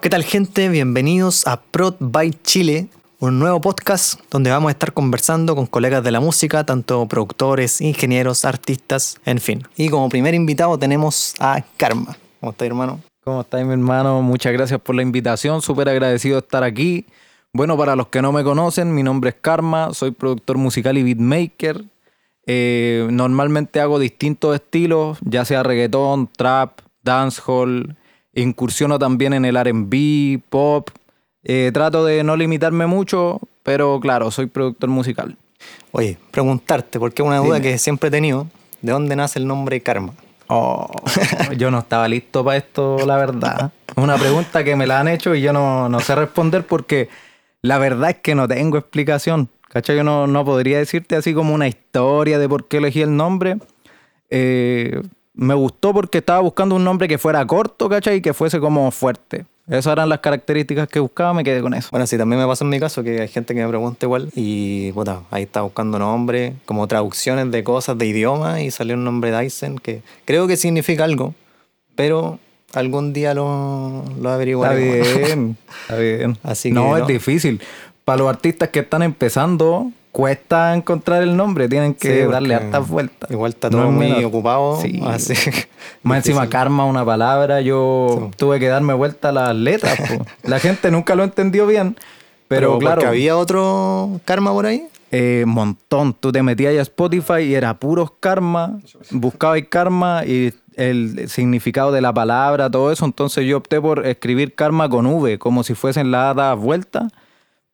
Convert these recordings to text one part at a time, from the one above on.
¿Qué tal gente? Bienvenidos a Prod by Chile, un nuevo podcast donde vamos a estar conversando con colegas de la música, tanto productores, ingenieros, artistas, en fin. Y como primer invitado tenemos a Karma. ¿Cómo estás, hermano? ¿Cómo estás, mi hermano? Muchas gracias por la invitación, súper agradecido de estar aquí. Bueno, para los que no me conocen, mi nombre es Karma, soy productor musical y beatmaker. Eh, normalmente hago distintos estilos, ya sea reggaetón, trap, dancehall, incursiono también en el RB, pop. Eh, trato de no limitarme mucho, pero claro, soy productor musical. Oye, preguntarte, porque es una duda que siempre he tenido, ¿de dónde nace el nombre Karma? Oh, yo no estaba listo para esto, la verdad. Es una pregunta que me la han hecho y yo no, no sé responder porque la verdad es que no tengo explicación. ¿Cachai? Yo no, no podría decirte así como una historia de por qué elegí el nombre. Eh, me gustó porque estaba buscando un nombre que fuera corto, ¿cachai? Y que fuese como fuerte. Esas eran las características que buscaba, me quedé con eso. Bueno, sí, también me pasa en mi caso que hay gente que me pregunta igual y, puta, ahí está buscando nombre, como traducciones de cosas de idioma y salió un nombre Dyson que creo que significa algo, pero algún día lo, lo averiguaré. Está bien, está bien. Así no, es difícil. Para los artistas que están empezando, cuesta encontrar el nombre, tienen que darle hartas vueltas. Igual está todo muy ocupado. Sí. Más encima karma una palabra, yo tuve que darme vuelta a las letras. La gente nunca lo entendió bien, pero, claro. había otro karma por ahí. Eh, montón. Tú te metías a Spotify y era puros karma, buscabas karma y el significado de la palabra, todo eso. Entonces yo opté por escribir karma con V, como si fuesen las hadas vueltas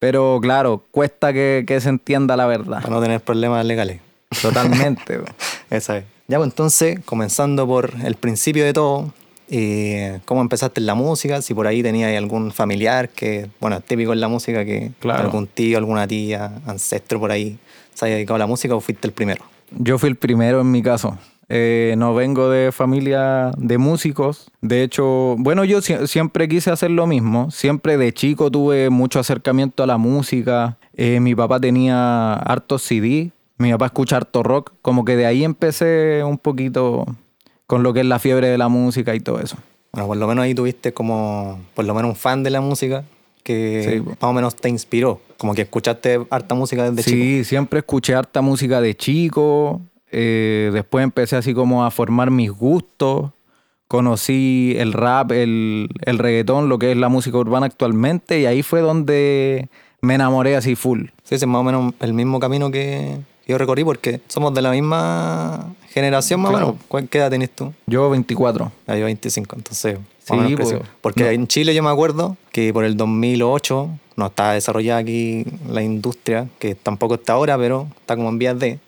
pero claro, cuesta que, se entienda la verdad. Para no tener problemas legales. Totalmente. Esa es. Ya, pues entonces, comenzando por el principio de todo, eh, ¿cómo empezaste en la música? Si por ahí tenías algún familiar que, bueno, es típico en la música que algún tío, alguna tía, ancestro por ahí se haya dedicado a la música o fuiste el primero. Yo fui el primero en mi caso. Eh, no vengo de familia de músicos. De hecho, bueno, yo siempre quise hacer lo mismo. Siempre de chico tuve mucho acercamiento a la música. Eh, mi papá tenía hartos CD. Mi papá escucha harto rock. Como que de ahí empecé un poquito con lo que es la fiebre de la música y todo eso. Bueno, por lo menos ahí tuviste como, por lo menos un fan de la música que más o menos te inspiró. Como que escuchaste harta música desde chico. Sí, siempre escuché harta música de chico. Eh, después empecé así como a formar mis gustos. Conocí el rap, el, el reggaetón, lo que es la música urbana actualmente, y ahí fue donde me enamoré así full. Sí, es más o menos el mismo camino que yo recorrí porque somos de la misma generación más o menos. ¿Qué edad tenés tú? Yo 24. Ah, yo 25, entonces. Sí, pues, porque en Chile yo me acuerdo que por el 2008 no estaba desarrollada aquí la industria, que tampoco está ahora, pero está como en vías de.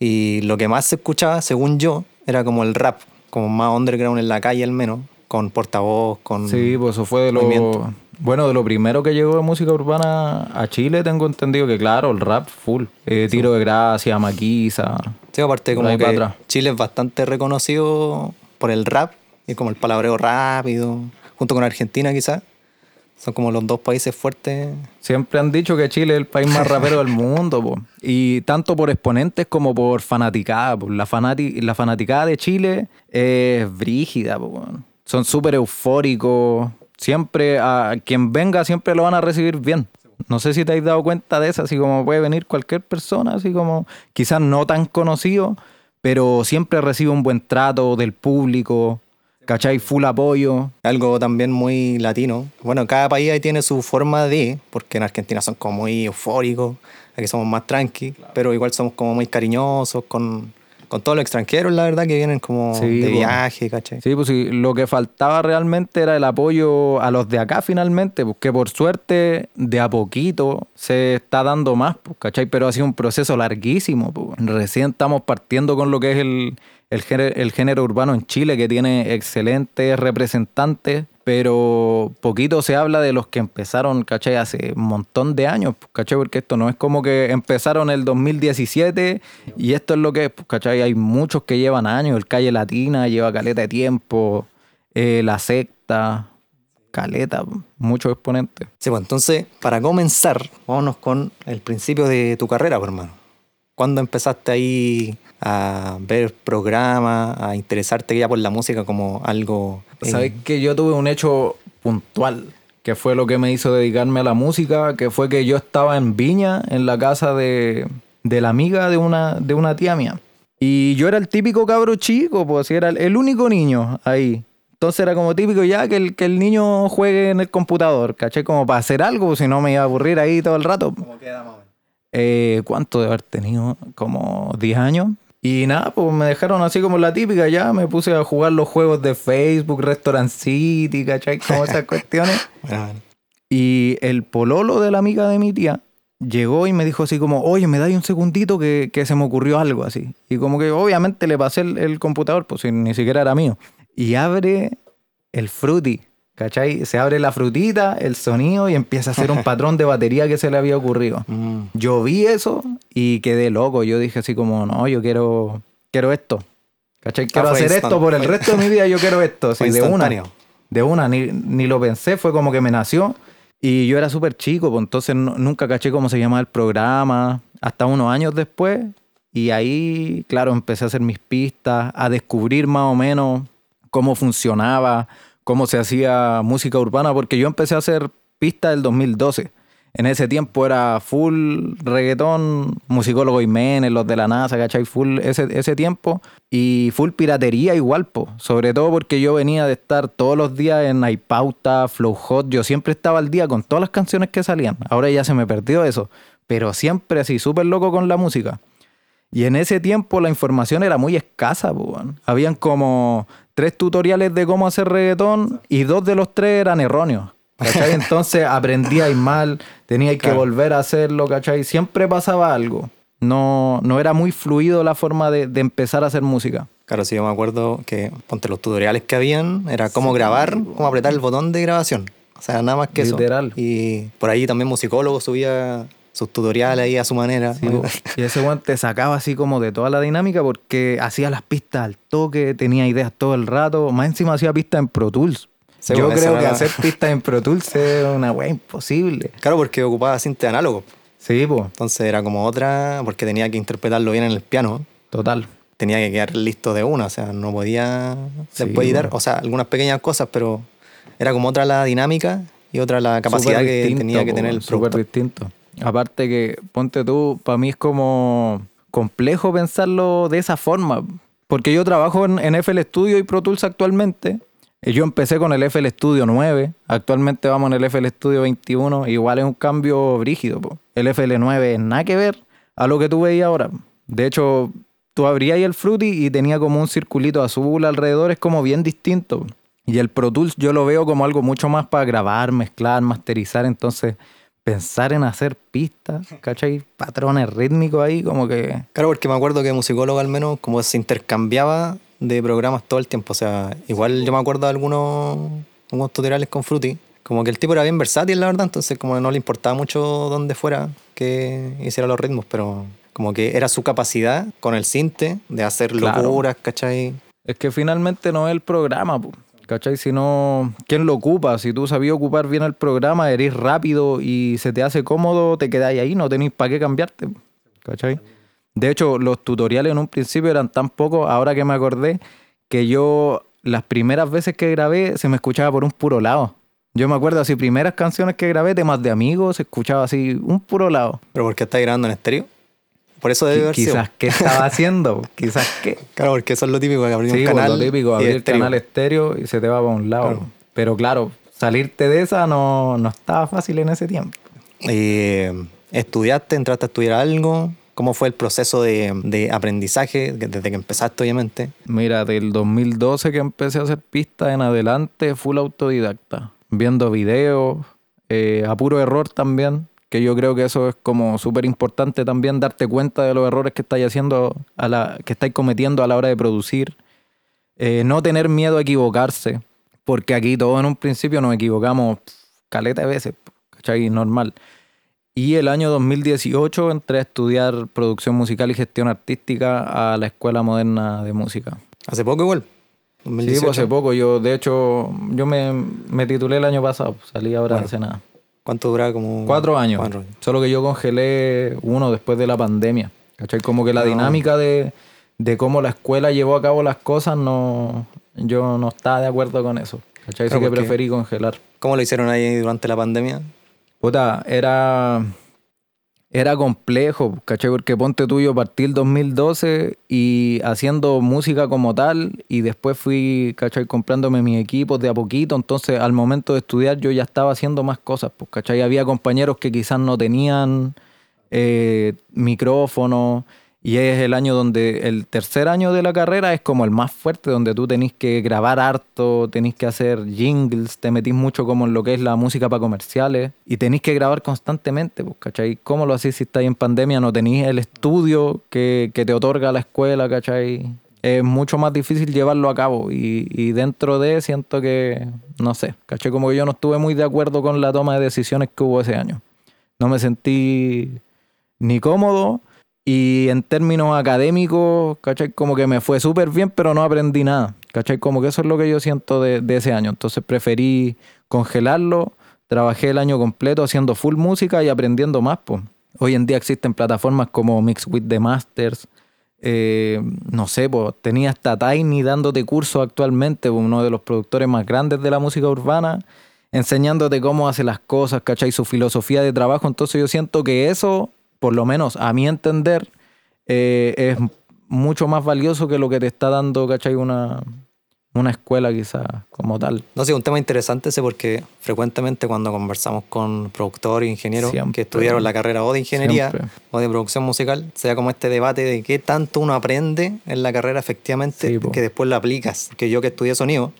Y lo que más se escuchaba, según yo, era como el rap, como más underground en la calle al menos, con portavoz, con... Sí, pues eso fue de lo... Bueno, de lo primero que llegó de música urbana a Chile, tengo entendido que, claro, el rap full. Eh, Tiro de Gracia, Maquisa. Sí, aparte como que Chile es bastante reconocido por el rap y como el palabreo rápido, junto con Argentina quizás. Son como los dos países fuertes. Siempre han dicho que Chile es el país más rapero del mundo, y tanto por exponentes como por fanaticada. La, la fanaticada de Chile es brígida, son súper eufóricos. Siempre, a quien venga, siempre lo van a recibir bien. No sé si te has dado cuenta de eso, así como puede venir cualquier persona, así como quizás no tan conocido, pero siempre recibe un buen trato del público ¿cachai? Full apoyo. Algo también muy latino. Bueno, cada país ahí tiene su forma de, porque en Argentina son como muy eufóricos, aquí somos más tranqui, pero igual somos como muy cariñosos con, con todos los extranjeros, la verdad, que vienen como de viaje, ¿cachai? Sí, pues sí, lo que faltaba realmente era el apoyo a los de acá finalmente, porque por suerte de a poquito se está dando más, pues, ¿cachai? Pero ha sido un proceso larguísimo, pues. Recién estamos partiendo con lo que es el el género, urbano en Chile, que tiene excelentes representantes, pero poquito se habla de los que empezaron, ¿cachai? Hace un montón de años, ¿cachai? Porque esto no es como que empezaron el 2017 y esto es lo que es, ¿cachai? Hay muchos que llevan años, el Calle Latina lleva caleta de tiempo, eh, La Secta, caleta, muchos exponentes. Sí, pues entonces, para comenzar, vámonos con el principio de tu carrera, pues, hermano. ¿Cuándo empezaste ahí a ver programas, a interesarte ya por la música como algo... Eh, Sabes que yo tuve un hecho puntual, que fue lo que me hizo dedicarme a la música, que fue que yo estaba en Viña, en la casa de, de la amiga de una, de una tía mía. Y yo era el típico cabro chico, pues era el único niño ahí. Entonces era como típico ya que el, que el niño juegue en el computador, ¿caché? Como para hacer algo, si no me iba a aburrir ahí todo el rato. ¿Cómo queda? Eh, ¿Cuánto de haber tenido? Como 10 años. Y nada, pues me dejaron así como la típica ya. Me puse a jugar los juegos de Facebook, Restaurant City, ¿cachai? Como esas cuestiones. Y el pololo de la amiga de mi tía llegó y me dijo así como, oye, me dais un segundito que, que, se me ocurrió algo así. Y como que obviamente le pasé el, el computador, pues ni siquiera era mío. Y abre el fruity ¿Cachai? Se abre la frutita, el sonido y empieza a hacer un patrón de batería que se le había ocurrido. Mm. Yo vi eso y quedé loco. Yo dije así como, no, yo quiero, quiero esto. ¿Cachai? Quiero ah, hacer esto por el resto de mi vida, yo quiero esto. Sí, de una. De una, ni, ni, lo pensé, fue como que me nació. Y yo era súper chico, pues entonces nunca caché cómo se llamaba el programa. Hasta unos años después. Y ahí, claro, empecé a hacer mis pistas, a descubrir más o menos cómo funcionaba cómo se hacía música urbana, porque yo empecé a hacer pistas del 2012. En ese tiempo era full reggaetón, musicólogo Jiménez, los de la NASA, ¿cachai? Full ese, ese tiempo. Y full piratería igual, po. Sobre todo porque yo venía de estar todos los días en iPauta, Flow Hot. Yo siempre estaba al día con todas las canciones que salían. Ahora ya se me perdió eso. Pero siempre así, súper loco con la música. Y en ese tiempo la información era muy escasa, po. Habían como tres tutoriales de cómo hacer reggaetón y dos de los tres eran erróneos. ¿Cachai? Entonces aprendía y mal, tenía que volver a hacerlo, ¿cachai? Siempre pasaba algo. No, no era muy fluido la forma de, empezar a hacer música. Claro, sí, yo me acuerdo que, ponte los tutoriales que habían, era cómo grabar, cómo apretar el botón de grabación. O sea, nada más que Literal. eso. Y por ahí también musicólogo subía sus tutoriales ahí a su manera. y ese weón te sacaba así como de toda la dinámica porque hacía las pistas al toque, tenía ideas todo el rato. Más encima hacía pistas en Pro Tools. Yo creo que hacer pistas en Pro Tools es una weá imposible. Claro, porque ocupaba cinta análogo. Sí, pues. Entonces era como otra, porque tenía que interpretarlo bien en el piano. Total. Tenía que quedar listo de una, o sea, no podía después editar, o sea, algunas pequeñas cosas, pero era como otra la dinámica y otra la capacidad que tenía que tener el Súper distinto. Aparte que, ponte tú, para mí es como complejo pensarlo de esa forma. Porque yo trabajo en, FL Studio y Pro Tools actualmente. Yo empecé con el FL Studio 9, actualmente vamos en el FL Studio 21, igual es un cambio brígido. El FL 9 es nada que ver a lo que tú veías ahora. De hecho, tú abrías el Fruity y tenía como un circulito azul alrededor, es como bien distinto. Y el Pro Tools yo lo veo como algo mucho más para grabar, mezclar, masterizar, entonces pensar en hacer pistas, ¿cachai? Patrones rítmicos ahí, como que... Claro, porque me acuerdo que musicólogo al menos como se intercambiaba de programas todo el tiempo. O sea, igual yo me acuerdo de algunos, algunos tutoriales con Fruity. Como que el tipo era bien versátil, la verdad, entonces como no le importaba mucho dónde fuera que hiciera los ritmos, pero como que era su capacidad con el cinte de hacer locuras, ¿cachai? Es que finalmente no es el programa, pues. ¿Cachai? Si no, ¿quién lo ocupa? Si tú sabías ocupar bien el programa, eres rápido y se te hace cómodo, te quedáis ahí, no tenéis para qué cambiarte. ¿Cachai? De hecho, los tutoriales en un principio eran tan pocos, ahora que me acordé, que yo las primeras veces que grabé se me escuchaba por un puro lado. Yo me acuerdo así, primeras canciones que grabé, temas de amigos, se escuchaba así, un puro lado. ¿Pero por qué estás grabando en estéreo? Por eso debe haber Quizás qué estaba haciendo, quizás qué. Claro, porque eso es lo típico, abrir un pues, canal. lo típico, abrir el canal estéreo y se te va para un lado. Pero claro, salirte de esa no, no estaba fácil en ese tiempo. Eh, ¿Estudiaste, entraste a estudiar algo? ¿Cómo fue el proceso de, de, aprendizaje desde que empezaste, obviamente? Mira, del 2012 que empecé a hacer pistas en adelante, full autodidacta. Viendo videos, eh, a puro error también que yo creo que eso es como súper importante también darte cuenta de los errores que estáis haciendo, a la, que estáis cometiendo a la hora de producir. Eh, no tener miedo a equivocarse, porque aquí todos en un principio nos equivocamos caleta de veces, ¿cachai? Normal. Y el año 2018 entré a estudiar producción musical y gestión artística a la Escuela Moderna de Música. ¿Hace poco igual? Sí, pues hace poco. Yo, de hecho, yo me, me titulé el año pasado. Salí ahora hace nada. ¿Cuánto dura? Como cuatro años. Solo que yo congelé uno después de la pandemia. ¿Cachai? Como que la dinámica de, de, cómo la escuela llevó a cabo las cosas, no, yo no estaba de acuerdo con eso. ¿Cachai? Así que preferí congelar. ¿Cómo lo hicieron ahí durante la pandemia? Puta, era era complejo, ¿cachai? Porque ponte tuyo, partí el 2012 y haciendo música como tal y después fui, ¿cachai? Comprándome mis equipos de a poquito, entonces al momento de estudiar yo ya estaba haciendo más cosas, pues, ¿cachai? Había compañeros que quizás no tenían eh, micrófono y es el año donde, el tercer año de la carrera es como el más fuerte, donde tú tenés que grabar harto, tenés que hacer jingles, te metís mucho como en lo que es la música para comerciales y tenés que grabar constantemente, pues, ¿cachai? ¿Cómo lo hacís si estáis en pandemia? No tenéis el estudio que, te otorga la escuela, ¿cachai? Es mucho más difícil llevarlo a cabo y, y dentro de siento que, no sé, ¿cachai? Como que yo no estuve muy de acuerdo con la toma de decisiones que hubo ese año. No me sentí ni cómodo y en términos académicos, ¿cachai? Como que me fue súper bien, pero no aprendí nada. ¿Cachai? Como que eso es lo que yo siento de, ese año. Entonces preferí congelarlo. Trabajé el año completo haciendo full música y aprendiendo más. Pues. Hoy en día existen plataformas como Mix with the Masters. Eh, no sé, pues tenía hasta Tiny dándote cursos actualmente, uno de los productores más grandes de la música urbana, enseñándote cómo hace las cosas, ¿cachai? Su filosofía de trabajo. Entonces yo siento que eso por lo menos a mi entender, eh, es mucho más valioso que lo que te está dando, ¿cachai? Una, una escuela quizás como tal. No sé, un tema interesante ese porque frecuentemente cuando conversamos con productores e ingenieros que estudiaron la carrera o de ingeniería o de producción musical, se da como este debate de qué tanto uno aprende en la carrera efectivamente que después lo aplicas. Que yo que estudié sonido,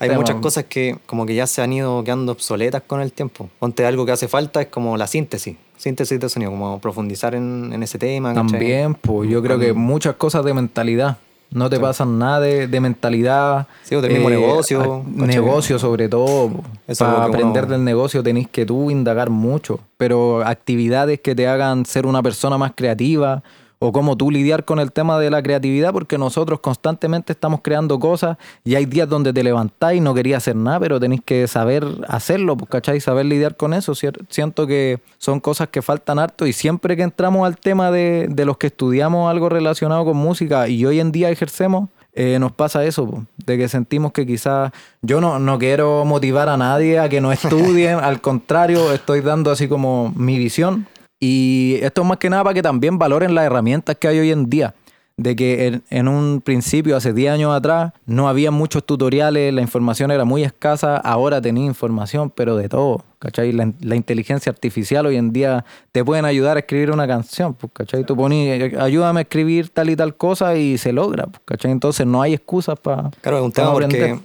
hay muchas cosas que como que ya se han ido quedando obsoletas con el tiempo. Ponte algo que hace falta es como la síntesis síntesis de sonido, como profundizar en, en ese tema. También, pues yo creo que muchas cosas de mentalidad. No te pasan nada de, mentalidad. Sí, o del mismo eh, negocio. Negocio sobre todo. Para aprender del negocio tenés que tú indagar mucho. Pero actividades que te hagan ser una persona más creativa o cómo tú lidiar con el tema de la creatividad, porque nosotros constantemente estamos creando cosas y hay días donde te levantás y no querías hacer nada, pero tenés que saber hacerlo, pues, ¿cachai? Saber lidiar con eso. Siento que son cosas que faltan harto y siempre que entramos al tema de, los que estudiamos algo relacionado con música y hoy en día ejercemos, eh, nos pasa eso, pues, de que sentimos que quizás yo no, no quiero motivar a nadie a que no estudien, al contrario, estoy dando así como mi visión, y esto es más que nada para que también valoren las herramientas que hay hoy en día. De que en, un principio, hace 10 años atrás, no había muchos tutoriales, la información era muy escasa, ahora tenía información, pero de todo, ¿cachai? La, inteligencia artificial hoy en día te pueden ayudar a escribir una canción, pues, ¿cachai? Tú pones, ayúdame a escribir tal y tal cosa y se logra, pues, ¿cachai? Entonces no hay excusas para Claro, es un tema porque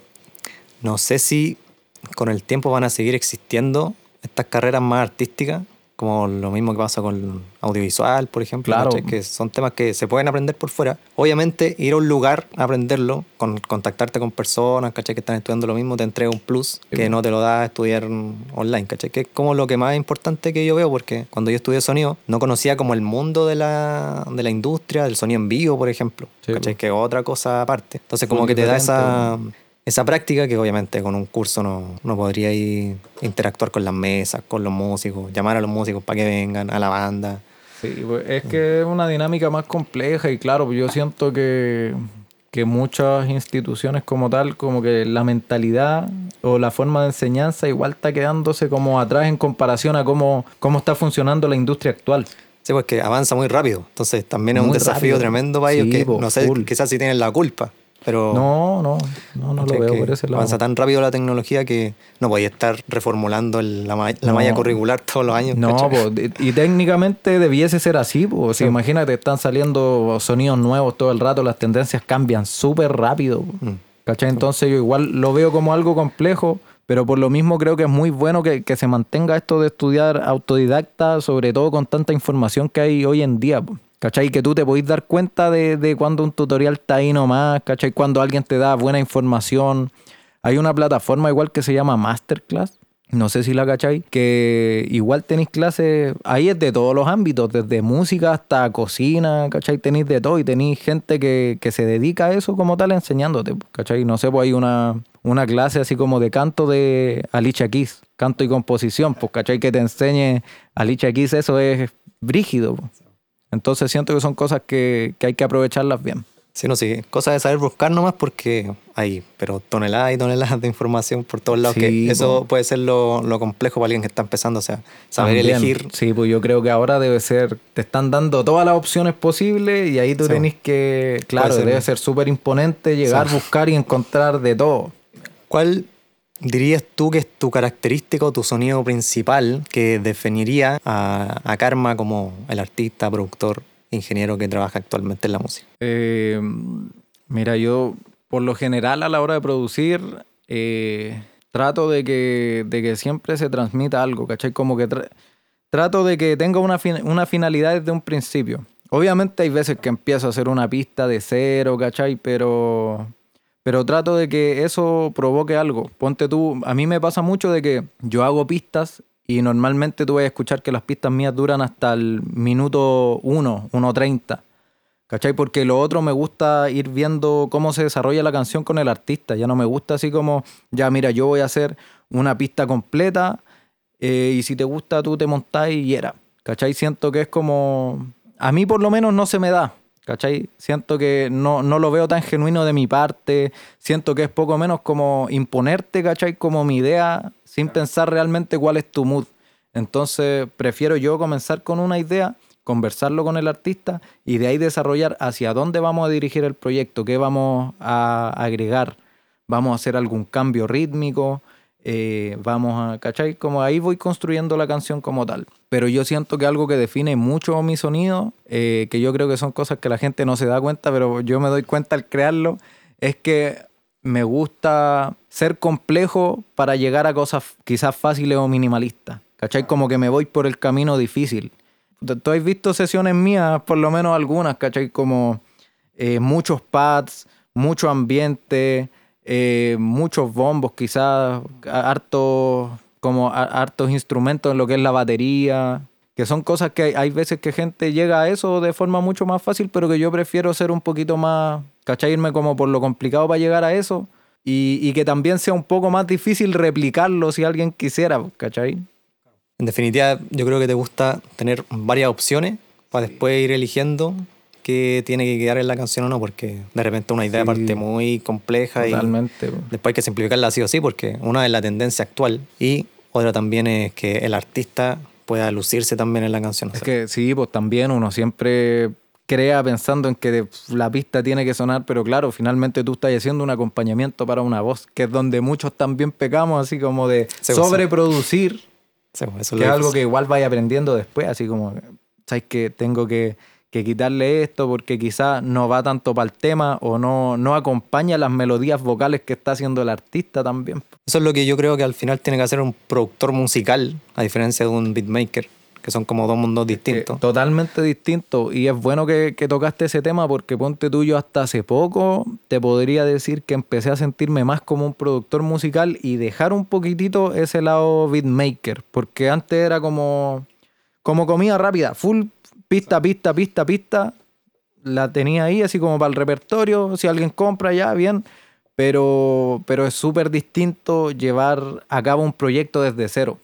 no sé si con el tiempo van a seguir existiendo estas carreras más artísticas como lo mismo que pasa con audiovisual, por ejemplo, claro. que son temas que se pueden aprender por fuera. Obviamente, ir a un lugar a aprenderlo, con, contactarte con personas ¿cachai? que están estudiando lo mismo, te entrega un plus que no te lo da estudiar online, ¿cachai? que es como lo que más importante que yo veo, porque cuando yo estudié sonido, no conocía como el mundo de la, de la industria, del sonido en vivo, por ejemplo, ¿cachai? que es otra cosa aparte. Entonces, como que te da esa esa práctica que obviamente con un curso no, no podría ir interactuar con las mesas, con los músicos, llamar a los músicos para que vengan, a la banda. Sí, pues, es que es una dinámica más compleja y claro, pues, yo siento que, que muchas instituciones como tal, como que la mentalidad o la forma de enseñanza igual está quedándose como atrás en comparación a cómo, cómo está funcionando la industria actual. Sí, pues que avanza muy rápido. Entonces también es un desafío tremendo para ellos que no sé, quizás si tienen la culpa. Pero no, no, no, no lo veo por ese lado. Avanza tan rápido la tecnología que no podía estar reformulando la, malla curricular todos los años. No, y técnicamente debiese ser así. pues si imagínate, están saliendo sonidos nuevos todo el rato, las tendencias cambian súper rápido. Mm. ¿Cachai? Entonces yo igual lo veo como algo complejo, pero por lo mismo creo que es muy bueno que, que se mantenga esto de estudiar autodidacta, sobre todo con tanta información que hay hoy en día. ¿Cachai? Que tú te podés dar cuenta de, de cuando un tutorial está ahí nomás, ¿cachai? Cuando alguien te da buena información. Hay una plataforma igual que se llama Masterclass. No sé si la cachai, que igual tenéis clases, ahí es de todos los ámbitos, desde música hasta cocina, ¿cachai? Tenéis de todo y tenéis gente que, que, se dedica a eso como tal enseñándote, ¿cachai? No sé, pues hay una, una clase así como de canto de Alicia Keys, canto y composición, pues, ¿cachai? Que te enseñe Alicia Keys, eso es brígido. Entonces siento que son cosas que, que hay que aprovecharlas bien. Sí, no, sí. Cosa de saber buscar nomás porque hay, pero toneladas y toneladas de información por todos lados. que eso puede ser lo, complejo para alguien que está empezando, o sea, saber elegir. Sí, pues yo creo que ahora debe ser, te están dando todas las opciones posibles y ahí tú tenés que, claro, debe ser súper imponente llegar, buscar y encontrar de todo. ¿Cuál dirías tú que es tu característica o tu sonido principal que definiría a, a Karma como el artista, productor, ingeniero que trabaja actualmente en la música? Eh, mira, yo por lo general a la hora de producir eh, trato de que, de que siempre se transmita algo, ¿cachai? Como que trato de que tenga una, una finalidad desde un principio. Obviamente hay veces que empiezo a hacer una pista de cero, ¿cachai? Pero, pero trato de que eso provoque algo. Ponte tú, a mí me pasa mucho de que yo hago pistas y normalmente tú vas a escuchar que las pistas mías duran hasta el minuto 1, 1.30. ¿Cachai? Porque lo otro me gusta ir viendo cómo se desarrolla la canción con el artista. Ya no me gusta así como, ya mira, yo voy a hacer una pista completa eh, y si te gusta tú te montás y era. ¿Cachai? Siento que es como... A mí por lo menos no se me da. ¿Cachai? Siento que no, no lo veo tan genuino de mi parte. Siento que es poco menos como imponerte, ¿cachai? Como mi idea sin pensar realmente cuál es tu mood. Entonces prefiero yo comenzar con una idea, conversarlo con el artista y de ahí desarrollar hacia dónde vamos a dirigir el proyecto, qué vamos a agregar, vamos a hacer algún cambio rítmico, eh, vamos a, ¿cachai? Como ahí voy construyendo la canción como tal. Pero yo siento que algo que define mucho mi sonido, eh, que yo creo que son cosas que la gente no se da cuenta, pero yo me doy cuenta al crearlo, es que me gusta ser complejo para llegar a cosas quizás fáciles o minimalistas. ¿Cachai? Como que me voy por el camino difícil. Tú has visto sesiones mías, por lo menos algunas, ¿cachai? Como eh, muchos pads, mucho ambiente, eh, muchos bombos, quizás hartos, como hartos instrumentos en lo que es la batería, que son cosas que hay, veces que gente llega a eso de forma mucho más fácil, pero que yo prefiero ser un poquito más, ¿cachai? Irme como por lo complicado para llegar a eso y, que también sea un poco más difícil replicarlo si alguien quisiera, ¿cachai? En definitiva, yo creo que te gusta tener varias opciones para después ir eligiendo qué tiene que quedar en la canción o no, porque de repente una idea parte muy compleja y después hay que simplificarla así o sí, porque una es la tendencia actual y otra también es que el artista pueda lucirse también en la canción. Es que sí, pues también uno siempre crea pensando en que la pista tiene que sonar, pero claro, finalmente tú estás haciendo un acompañamiento para una voz, que es donde muchos también pecamos, así como de pues, sobreproducir, pues, que es algo que igual vaya aprendiendo después, así como, ¿sabes que Tengo que, quitarle esto porque quizás no va tanto para el tema o no, no acompaña las melodías vocales que está haciendo el artista también. Eso es lo que yo creo que al final tiene que hacer un productor musical, a diferencia de un beatmaker que son como dos mundos distintos. totalmente distintos. Y es bueno que, tocaste ese tema porque ponte tuyo hasta hace poco te podría decir que empecé a sentirme más como un productor musical y dejar un poquitito ese lado beatmaker. Porque antes era como, como comida rápida, full pista, pista, pista, pista. La tenía ahí así como para el repertorio. Si alguien compra ya, bien. Pero, pero es súper distinto llevar a cabo un proyecto desde cero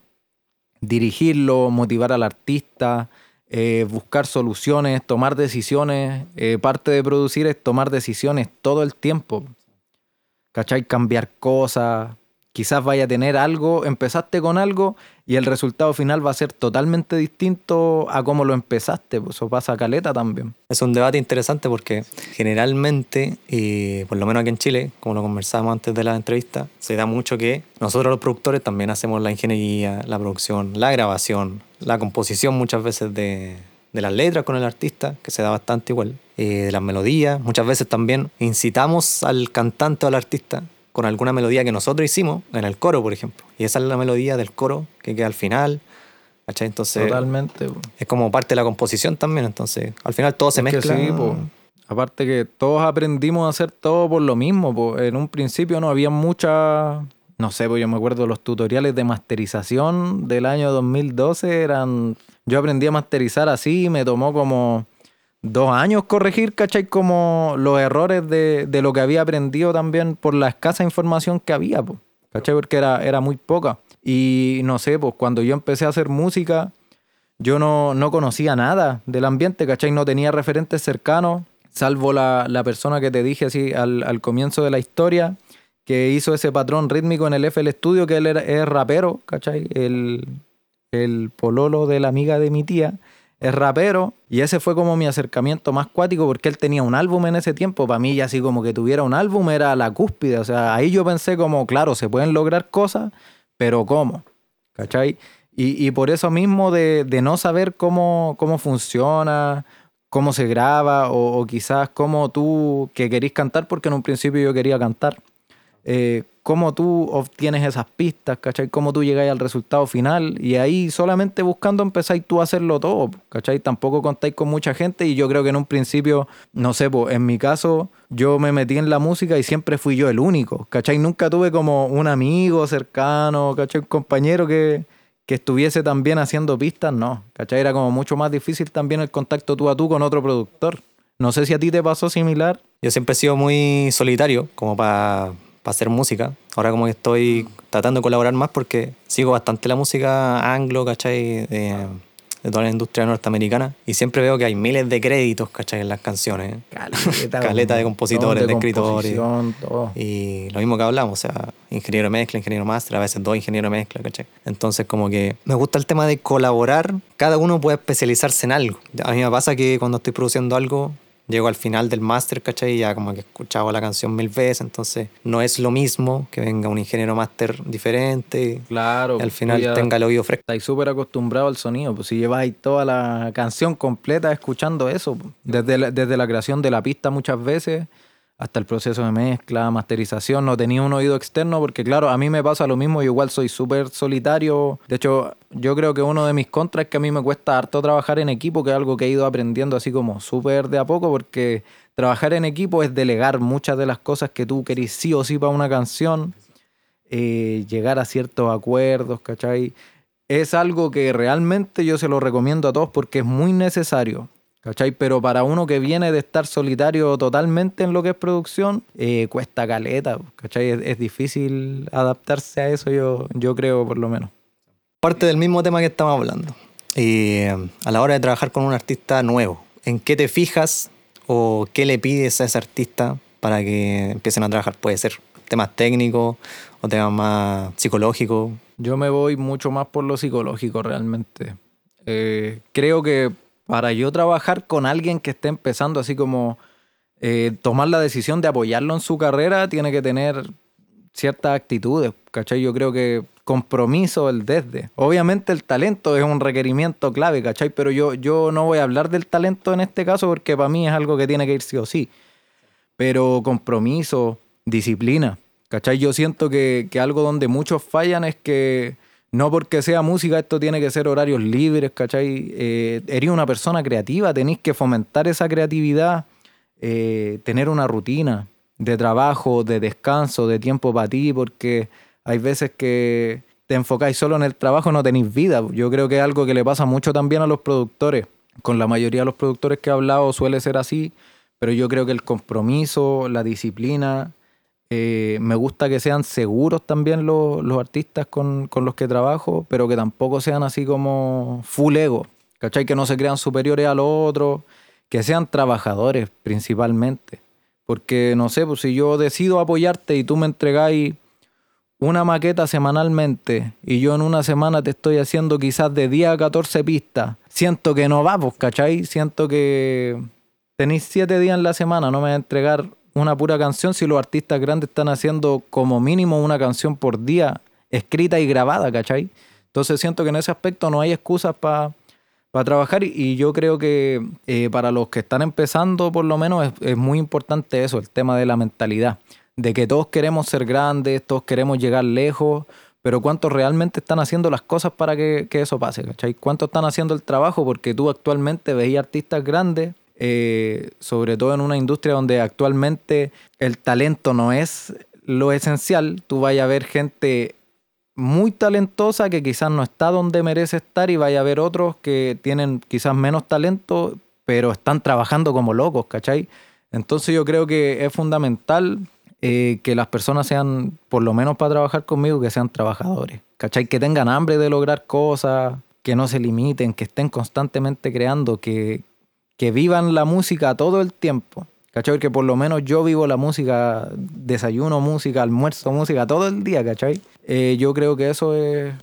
dirigirlo, motivar al artista, eh, buscar soluciones, tomar decisiones. Eh, parte de producir es tomar decisiones todo el tiempo. ¿Cachai? Cambiar cosas, quizás vaya a tener algo, empezaste con algo y el resultado final va a ser totalmente distinto a cómo lo empezaste. Pues eso pasa a caleta también. Es un debate interesante porque generalmente, y por lo menos aquí en Chile, como lo conversábamos antes de la entrevista, se da mucho que nosotros los productores también hacemos la ingeniería, la producción, la grabación, la composición muchas veces de, de las letras con el artista, que se da bastante igual, eh, de las melodías. Muchas veces también incitamos al cantante o al artista con alguna melodía que nosotros hicimos en el coro, por ejemplo. Y esa es la melodía del coro que queda al final. ¿cachai? Entonces, Totalmente. Es como parte de la composición también. Entonces, al final todo se mezcla. sí, Aparte que todos aprendimos a hacer todo por lo mismo. En un principio no había mucha... No sé, pues yo me acuerdo los tutoriales de masterización del año 2012 eran... Yo aprendí a masterizar así, me tomó como dos años corregir, ¿cachai? Como los errores de, lo que había aprendido también por la escasa información que había, ¿cachai? Porque era, era muy poca. Y no sé, pues cuando yo empecé a hacer música, yo no, no conocía nada del ambiente, ¿cachai? No tenía referentes cercanos, salvo la, la persona que te dije así al, al, comienzo de la historia, que hizo ese patrón rítmico en el FL Studio, que él era, es rapero, ¿cachai? El, el pololo de la amiga de mi tía es rapero y ese fue como mi acercamiento más cuático porque él tenía un álbum en ese tiempo. Para mí, ya así como que tuviera un álbum era la cúspide. O sea, ahí yo pensé como, claro, se pueden lograr cosas, pero ¿cómo? ¿Cachai? Y, por eso mismo de, no saber cómo, cómo funciona, cómo se graba o, quizás cómo tú que querís cantar, porque en un principio yo quería cantar, eh, cómo tú obtienes esas pistas, ¿cachai? Cómo tú llegáis al resultado final y ahí solamente buscando empezáis tú a hacerlo todo, ¿cachai? Tampoco contáis con mucha gente y yo creo que en un principio, no sé, en mi caso yo me metí en la música y siempre fui yo el único, ¿cachai? Nunca tuve como un amigo cercano, ¿cachai? Un compañero que que estuviese también haciendo pistas, no. ¿Cachai? Era como mucho más difícil también el contacto tú a tú con otro productor. No sé si a ti te pasó similar. Yo siempre he sido muy solitario, como para hacer música. Ahora como que estoy tratando de colaborar más porque sigo bastante la música anglo, ¿cachai? Eh, de toda la industria norteamericana y siempre veo que hay miles de créditos, ¿cachai? En las canciones. Caleta, Caleta de compositores, de, escritores. Y lo mismo que hablamos, o sea, ingeniero de mezcla, ingeniero máster, a veces dos ingenieros de mezcla, ¿cachai? Entonces como que me gusta el tema de colaborar, cada uno puede especializarse en algo. A mí me pasa que cuando estoy produciendo algo, llego al final del máster, ¿cachai? Ya como que he escuchado la canción mil veces, entonces no es lo mismo que venga un ingeniero máster diferente. Claro. Y al final tenga el oído fresco. Estáis súper acostumbrado al sonido, pues si lleváis toda la canción completa escuchando eso, pues. desde desde la creación de la pista muchas veces hasta el proceso de mezcla, masterización, no tenía un oído externo porque claro, a mí me pasa lo mismo, yo igual soy súper solitario, de hecho yo creo que uno de mis contras es que a mí me cuesta harto trabajar en equipo, que es algo que he ido aprendiendo así como súper de a poco porque trabajar en equipo es delegar muchas de las cosas que tú querís sí o sí para una canción, eh, llegar a ciertos acuerdos, ¿cachai? Es algo que realmente yo se lo recomiendo a todos porque es muy necesario. ¿Cachai? Pero para uno que viene de estar solitario totalmente en lo que es producción, eh, cuesta caleta, ¿cachai? Es, difícil adaptarse a eso, yo, yo creo, por lo menos. Parte del mismo tema que estamos hablando. Eh, a la hora de trabajar con un artista nuevo, ¿en qué te fijas o qué le pides a ese artista para que empiecen a trabajar? Puede ser temas técnicos o temas más psicológicos. Yo me voy mucho más por lo psicológico realmente. Eh, creo que para yo trabajar con alguien que esté empezando así como eh, tomar la decisión de apoyarlo en su carrera, tiene que tener ciertas actitudes, ¿cachai? Yo creo que compromiso el desde. Obviamente el talento es un requerimiento clave, ¿cachai? Pero yo, yo no voy a hablar del talento en este caso porque para mí es algo que tiene que ir sí o sí. Pero compromiso, disciplina, ¿cachai? Yo siento que, que algo donde muchos fallan es que no porque sea música, esto tiene que ser horarios libres, ¿cachai? Eh, eres una persona creativa, tenéis que fomentar esa creatividad, eh, tener una rutina de trabajo, de descanso, de tiempo para ti, porque hay veces que te enfocáis solo en el trabajo no tenéis vida. Yo creo que es algo que le pasa mucho también a los productores. Con la mayoría de los productores que he hablado suele ser así, pero yo creo que el compromiso, la disciplina, eh, me gusta que sean seguros también los, artistas con, los que trabajo, pero que tampoco sean así como full ego, ¿cachai? Que no se crean superiores a los otros, que sean trabajadores principalmente. Porque, no sé, pues si yo decido apoyarte y tú me entregáis una maqueta semanalmente y yo en una semana te estoy haciendo quizás de 10 a 14 pistas, siento que no vamos, pues, ¿cachai? Siento que tenéis 7 días en la semana, no me vas a entregar una pura canción si los artistas grandes están haciendo como mínimo una canción por día escrita y grabada, ¿cachai? Entonces siento que en ese aspecto no hay excusas para trabajar y, yo creo que eh, para los que están empezando por lo menos es, muy importante eso, el tema de la mentalidad, de que todos queremos ser grandes, todos queremos llegar lejos, pero ¿cuántos realmente están haciendo las cosas para que, que eso pase? ¿cachai? ¿Cuántos están haciendo el trabajo? Porque tú actualmente veías artistas grandes eh, sobre todo en una industria donde actualmente el talento no es lo esencial, tú vayas a ver gente muy talentosa que quizás no está donde merece estar y vaya a ver otros que tienen quizás menos talento, pero están trabajando como locos, ¿cachai? Entonces yo creo que es fundamental eh, que las personas sean, por lo menos para trabajar conmigo, que sean trabajadores, ¿cachai? Que tengan hambre de lograr cosas, que no se limiten, que estén constantemente creando, que, que vivan la música todo el tiempo. ¿Cachai? Porque por lo menos yo vivo la música, desayuno música, almuerzo música todo el día, ¿cachai? Eh, yo creo que eso es,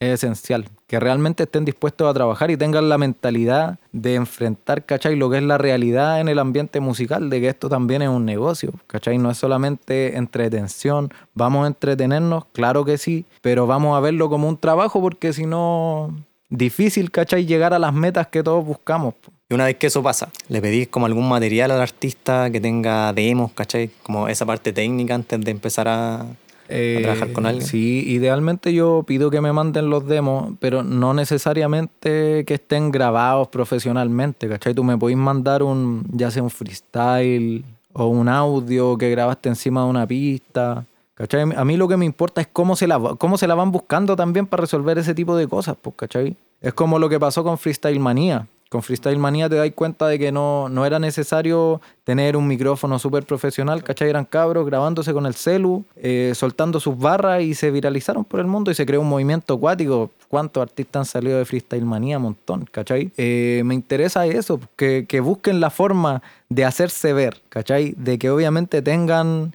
es esencial. Que realmente estén dispuestos a trabajar y tengan la mentalidad de enfrentar, ¿cachai? Lo que es la realidad en el ambiente musical, de que esto también es un negocio, ¿cachai? No es solamente entretención, vamos a entretenernos, claro que sí, pero vamos a verlo como un trabajo porque si no, difícil, ¿cachai? Llegar a las metas que todos buscamos. Y una vez que eso pasa, le pedís como algún material al artista que tenga demos, ¿cachai? Como esa parte técnica antes de empezar a, eh, trabajar con alguien. Sí, idealmente yo pido que me manden los demos, pero no necesariamente que estén grabados profesionalmente, ¿cachai? Tú me podés mandar un, ya sea un freestyle o un audio que grabaste encima de una pista. ¿Cachai? A mí lo que me importa es cómo se la, cómo se la van buscando también para resolver ese tipo de cosas, pues, ¿cachai? Es como lo que pasó con Freestyle Manía. Con Freestyle Manía te das cuenta de que no, no era necesario tener un micrófono súper profesional, ¿cachai? Eran cabros grabándose con el celu, eh, soltando sus barras y se viralizaron por el mundo y se creó un movimiento acuático. ¿Cuántos artistas han salido de Freestyle Manía? Montón, ¿cachai? Eh, me interesa eso, que, que busquen la forma de hacerse ver, ¿cachai? De que obviamente tengan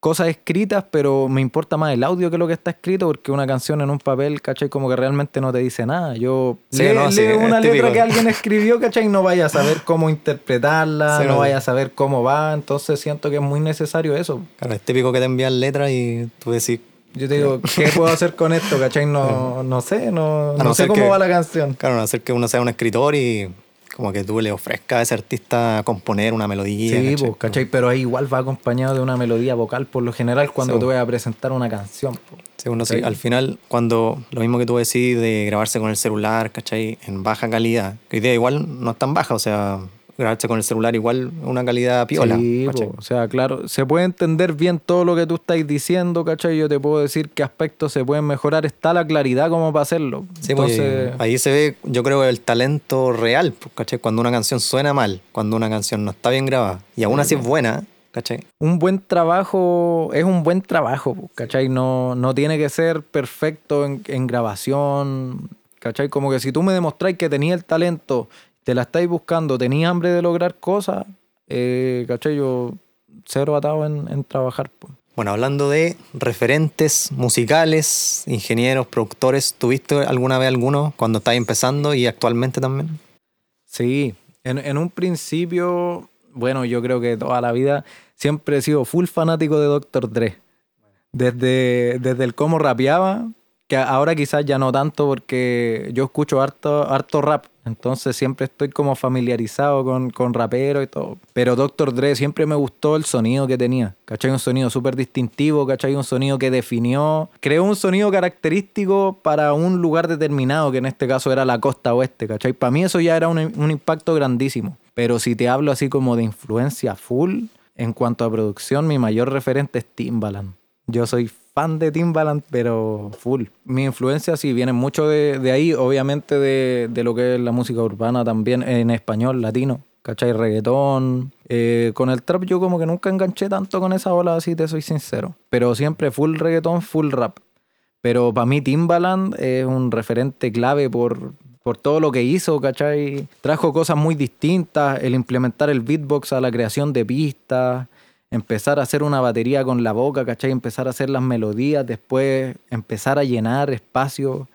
cosas escritas, pero me importa más el audio que lo que está escrito, porque una canción en un papel, ¿cachai? Como que realmente no te dice nada. Yo sí, una letra que alguien escribió, ¿cachai? No vaya a saber cómo interpretarla, no vaya a saber cómo va, entonces siento que es muy necesario eso. Claro, es típico que te envían letras y tú decís... Yo te digo, ¿qué puedo hacer con esto? ¿Cachai? No, no sé, no, no, sé cómo va la canción. Claro, no ser que uno sea un escritor y como que tú le ofrezcas a ese artista componer una melodía. Sí, pues, ¿cachai? Pero ahí igual va acompañado de una melodía vocal por lo general cuando tú vas a presentar una canción. Sí, uno sí. Al final, cuando lo mismo que tú decís de grabarse con el celular, ¿cachai? En baja calidad, que hoy día igual no es tan baja, o sea, grabarse con el celular igual una calidad piola. Sí, o sea, claro, se puede entender bien todo lo que tú estás diciendo, ¿cachai? Yo te puedo decir qué aspectos se pueden mejorar. Está la claridad como para hacerlo. Sí, pues, Entonces... ahí se ve, yo creo, el talento real, pues, ¿cachai? Cuando una canción suena mal, cuando una canción no está bien grabada y aún así es buena, ¿cachai? Un buen trabajo es un buen trabajo, pues, ¿cachai? No, no tiene que ser perfecto en, en grabación, ¿cachai? Como que si tú me demostráis que tenía el talento te la estáis buscando, tenías hambre de lograr cosas, eh, ¿cachai? Yo cero atado en, trabajar. Bueno, hablando de referentes musicales, ingenieros, productores, ¿tuviste alguna vez alguno cuando estabas empezando y actualmente también? Sí, en, en, un principio, bueno, yo creo que toda la vida siempre he sido full fanático de Dr. Dre. Desde, desde el cómo rapeaba, que ahora quizás ya no tanto porque yo escucho harto, harto rap, entonces siempre estoy como familiarizado con, con rapero y todo. Pero Dr. Dre siempre me gustó el sonido que tenía, ¿cachai? Un sonido súper distintivo, ¿cachai? Un sonido que definió, creó un sonido característico para un lugar determinado, que en este caso era la costa oeste, ¿cachai? Para mí eso ya era un, un impacto grandísimo. Pero si te hablo así como de influencia full, en cuanto a producción, mi mayor referente es Timbaland. Yo soy fan de Timbaland, pero full. Mi influencia sí viene mucho de, ahí, obviamente de, lo que es la música urbana también, en español, latino. ¿Cachai? Reggaetón. Eh, con el trap yo como que nunca enganché tanto con esa ola, así te soy sincero. Pero siempre full reggaetón, full rap. Pero para mí Timbaland es un referente clave por, por todo lo que hizo, ¿cachai? Trajo cosas muy distintas, el implementar el beatbox a la creación de pistas, empezar a hacer una batería con la boca, ¿cachai? Empezar a hacer las melodías, después empezar a llenar espacio.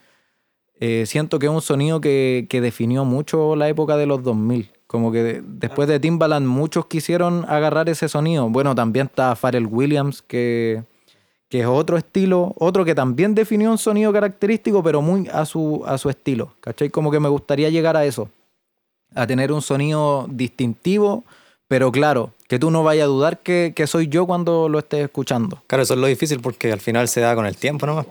Eh, siento que es un sonido que, definió mucho la época de los 2000. Como que después de Timbaland muchos quisieron agarrar ese sonido. Bueno, también está Pharrell Williams, que, que es otro estilo, otro que también definió un sonido característico, pero muy a su, a su estilo. ¿Cachai? Como que me gustaría llegar a eso. A tener un sonido distintivo, pero claro, que tú no vayas a dudar que, soy yo cuando lo estés escuchando. Claro, eso es lo difícil porque al final se da con el tiempo nomás.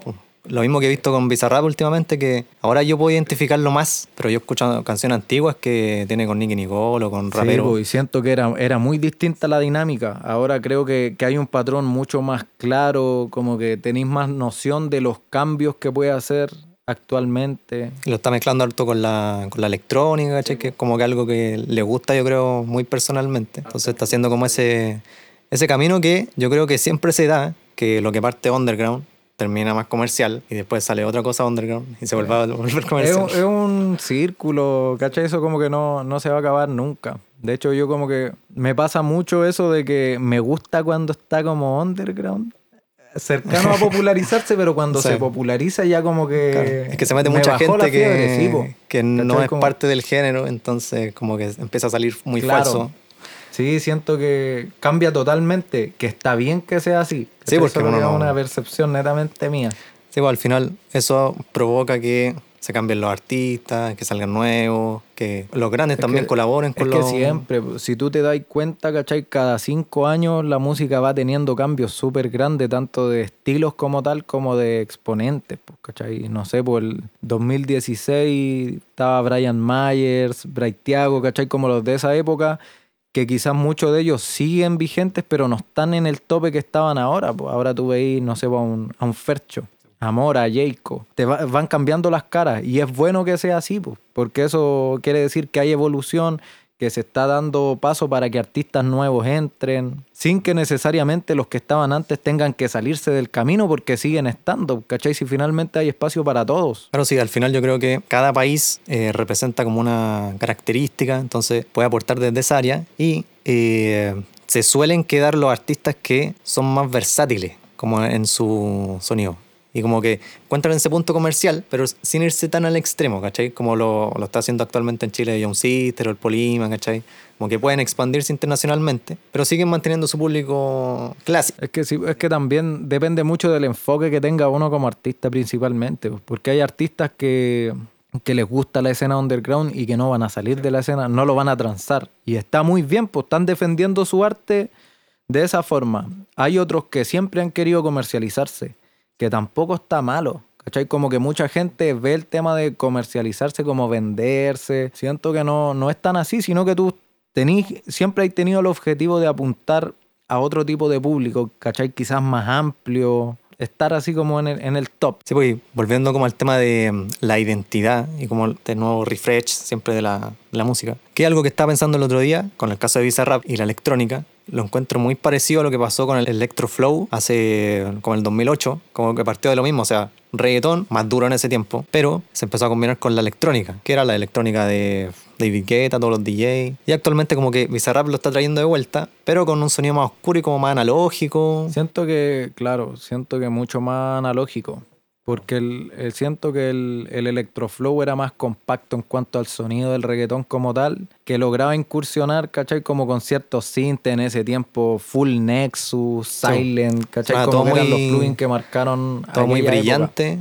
Lo mismo que he visto con Bizarrap últimamente, que ahora yo puedo identificarlo más, pero yo escucho canciones antiguas que tiene con Nicky Nicole o con Rapero. Sí, y siento que era, era muy distinta la dinámica. Ahora creo que, que hay un patrón mucho más claro, como que tenéis más noción de los cambios que puede hacer actualmente. Lo está mezclando harto con la, con la electrónica, Que es como que algo que le gusta, yo creo, muy personalmente. Entonces está haciendo como ese, ese camino que yo creo que siempre se da, que lo que parte underground termina más comercial y después sale otra cosa underground y se vuelve a volver comercial. Es, un círculo, ¿cachai? Eso como que no, no se va a acabar nunca. De hecho, yo como que me pasa mucho eso de que me gusta cuando está como underground cercano a popularizarse, pero cuando se populariza ya como que... Es que se mete mucha gente que, que no es parte del género, entonces como que empieza a salir muy falso. Sí, siento que cambia totalmente, que está bien que sea así. Sí, porque es una percepción netamente mía. Sí, pues al final eso provoca que se cambien los artistas, que salgan nuevos, que los grandes también colaboren con es que siempre, si tú te das cuenta, ¿cachai? Cada cinco años la música va teniendo cambios súper grandes, tanto de estilos como tal, como de exponentes, pues, ¿cachai? No sé, por el 2016 estaba Brian Myers, Bright Thiago, ¿cachai? Como los de esa época, que quizás muchos de ellos siguen vigentes, pero no están en el tope que estaban ahora. Pues ahora tú veis, no sé, pues, a un, a un Fercho Amor, a Jacob. Te van cambiando las caras y es bueno que sea así, porque eso quiere decir que hay evolución, que se está dando paso para que artistas nuevos entren, sin que necesariamente los que estaban antes tengan que salirse del camino porque siguen estando, ¿cachai? Si finalmente hay espacio para todos. Claro, sí, al final yo creo que cada país eh, representa como una característica, entonces puede aportar desde esa área y eh, se suelen quedar los artistas que son más versátiles como en su sonido. Y como que encuentran ese punto comercial, pero sin irse tan al extremo, ¿cachai? Como lo, lo está haciendo actualmente en Chile John Sister o el Polima, ¿cachai? Como que pueden expandirse internacionalmente, pero siguen manteniendo su público clásico. Es que es que también depende mucho del enfoque que tenga uno como artista principalmente, porque hay artistas que, que les gusta la escena underground y que no van a salir de la escena, no lo van a transar. Y está muy bien, pues están defendiendo su arte de esa forma. Hay otros que siempre han querido comercializarse que tampoco está malo. ¿Cachai? Como que mucha gente ve el tema de comercializarse como venderse. Siento que no, no es tan así, sino que tú tenís, siempre has tenido el objetivo de apuntar a otro tipo de público, ¿cachai? Quizás más amplio, estar así como en el, en el top. Sí, pues volviendo como al tema de mm, la identidad y como de nuevo refresh siempre de la, la música, que es algo que estaba pensando el otro día con el caso de Bizarrap y la electrónica, lo encuentro muy parecido a lo que pasó con el Electro Flow hace como el 2008, como que partió de lo mismo, o sea, reggaetón más duro en ese tiempo, pero se empezó a combinar con la electrónica, que era la electrónica de David Guetta, todos los DJs, y actualmente como que Bizarrap lo está trayendo de vuelta, pero con un sonido más oscuro y como más analógico. Siento que, claro, siento que mucho más analógico. Porque el, siento que el, el electroflow era más compacto en cuanto al sonido del reggaetón como tal, que lograba incursionar, ¿cachai? Como con ciertos synth en ese tiempo, Full Nexus, Silent, ¿cachai? Ah, como eran los plugins que marcaron. Todo muy brillante,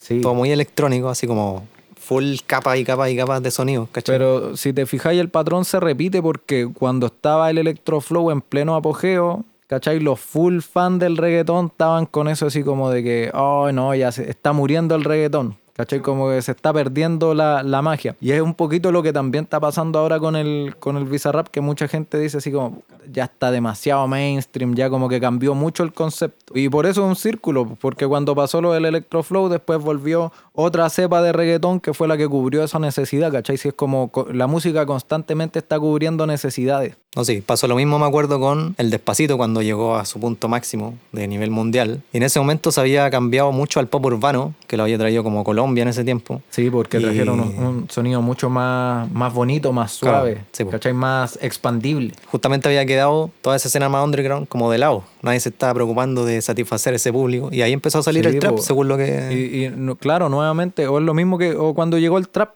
sí. todo muy electrónico, así como full capas y capas y capas de sonido, ¿cachai? Pero si te fijáis, el patrón se repite porque cuando estaba el electroflow en pleno apogeo, ¿Cachai? Los full fan del reggaetón estaban con eso así como de que, oh no, ya se está muriendo el reggaetón. ¿Cachai? Como que se está perdiendo la, magia. Y es un poquito lo que también está pasando ahora con el, con el Bizarrap, que mucha gente dice así como, ya está demasiado mainstream, ya como que cambió mucho el concepto. Y por eso es un círculo, porque cuando pasó lo del Electroflow, después volvió otra cepa de reggaetón que fue la que cubrió esa necesidad, ¿cachai? Si es como la música constantemente está cubriendo necesidades. No, sí, pasó lo mismo, me acuerdo, con el Despacito cuando llegó a su punto máximo de nivel mundial. Y en ese momento se había cambiado mucho al pop urbano, que lo había traído como Colombia en ese tiempo. Sí, porque trajeron un, sonido mucho más, más bonito, más suave, ¿cachai? Más expandible. Justamente había quedado toda esa escena más underground como de lado. Nadie se estaba preocupando de satisfacer ese público. Y ahí empezó a salir el trap, según lo que... Y, claro, nuevamente, o es lo mismo que o cuando llegó el trap.